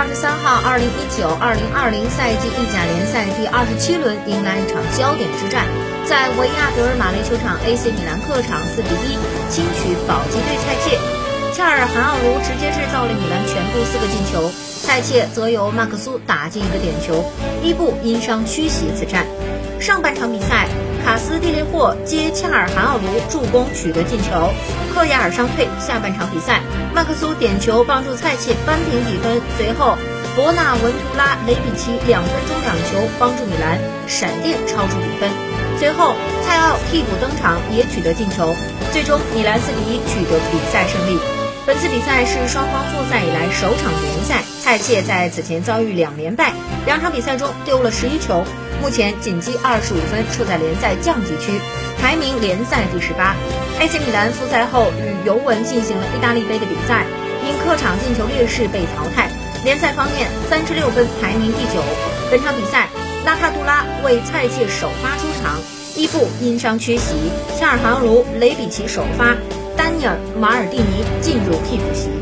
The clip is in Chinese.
二十三号，二零一九二零二零赛季意甲联赛第二十七轮迎来一场焦点之战，在维亚德尔马雷球场，AC 米兰客场四比一轻取保级队蔡切，恰尔韩奥卢直接制造了米兰全部四个进球，蔡切则由马克苏打进一个点球，伊布因伤缺席此战。上半场比赛，卡斯蒂列霍接恰尔韩奥卢助攻取得进球，克亚尔伤退。下半场比赛，克苏点球帮助蔡切扳平比分，随后博纳文图拉、雷比奇两分钟两球帮助米兰闪电超出比分，随后蔡奥替补登场也取得进球，最终米兰四比一取得比赛胜利。本次比赛是双方复赛以来首场联赛，蔡切在此前遭遇两连败，两场比赛中丢了十一球。目前仅积二十五分，处在联赛降级区，排名联赛第十八。AC 米兰复赛后与尤文进行了意大利杯的比赛，因客场进球劣势被淘汰。联赛方面，三十六分，排名第九。本场比赛，拉帕杜拉为蔡切首发出场，伊布因伤缺席，恰尔杭卢、雷比奇首发，尼尔·马尔蒂尼进入替补席。